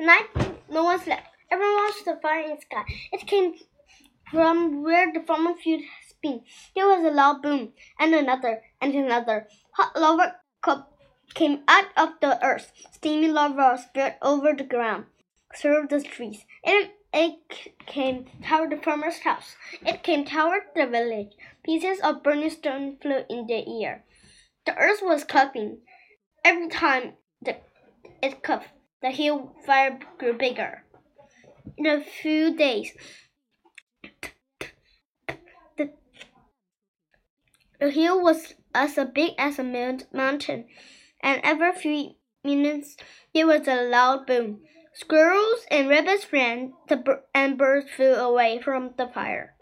night, no one slept. Everyone watched the fire in the sky. It came from where the farmer field has been. There was a loud boom, and another, and another. Hot lava came out of the earth. Steamy lava spread over the ground, served the trees. It, it came toward the farmer's house. It came toward the village. Pieces of burning stone flew in the air. The earth was clapping. Every time the, it coughed, the hill fire grew bigger. In a few days, the, the hill was as big as a mountain, and every few minutes there was a loud boom. Squirrels and rabbits ran, and birds flew away from the fire.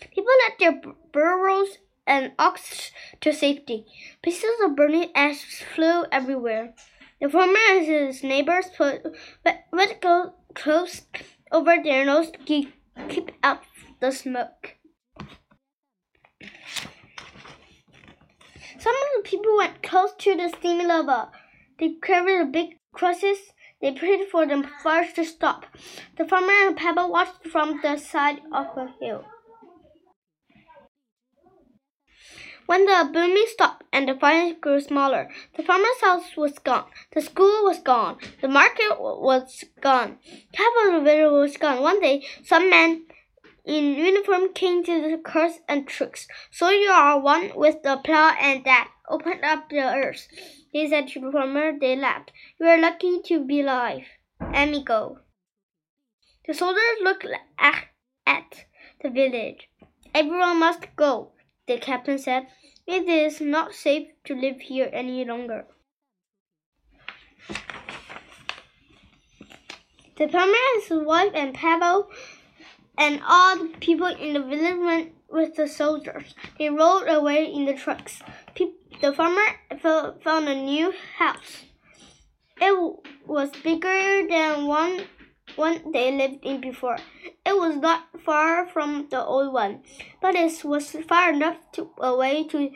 People left their burrows and ox to safety. Pieces of burning ash flew everywhere. The farmer and his neighbors put wet clothes over their nose to keep, keep out the smoke. Some of the people went close to the steamy lava. They carried big crosses. They prayed for the fire to stop. The farmer and Pebble watched from the side of the hill. When the booming stopped and the fire grew smaller, the farmer's house was gone, the school was gone, the market was gone, the village was gone. One day, some men in uniform came to the cars and trucks. So you are one with the plow and that opened up the earth. They said to the farmer, they laughed. You are lucky to be alive. Amigo. The soldiers looked at the village. Everyone must go the captain said. It is not safe to live here any longer. The his wife and Pablo and all the people in the village went with the soldiers. They rode away in the trucks. The farmer found a new house. It was bigger than one one they lived in before. It was not far from the old one, but it was far enough to, away to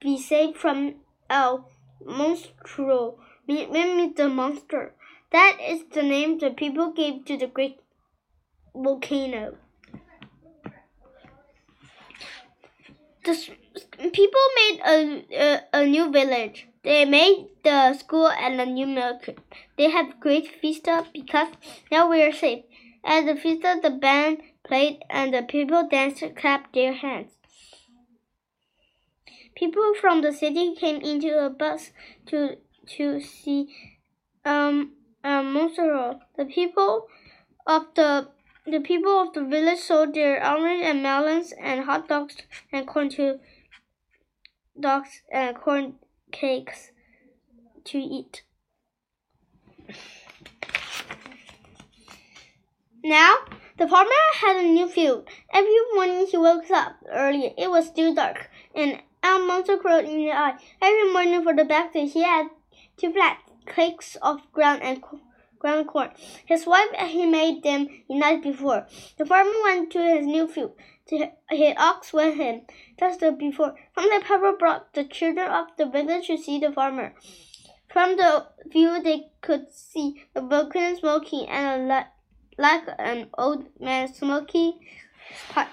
be safe from El Monstro, meaning the monster. That is the name the people gave to the great volcano. The people made a, a, a new village. They made the school and a new milk. They had great fiesta because now we are safe. At the fiesta, the band played and the people danced, and clapped their hands. People from the city came into a bus to to see um um Monstro. The people of the the people of the village sold their orange and melons and hot dogs and corn to dogs and corn cakes to eat. Now, the farmer had a new field. Every morning he woke up early. It was still dark, and a monster crawled in the eye. Every morning for the breakfast, he had two flat cakes of ground and ground corn. His wife and he made them the night before. The farmer went to his new field. To his ox with him, just before. From the pepper brought the children of the village to see the farmer. From the view, they could see the volcano smoking and a, like an old man smoking pipe.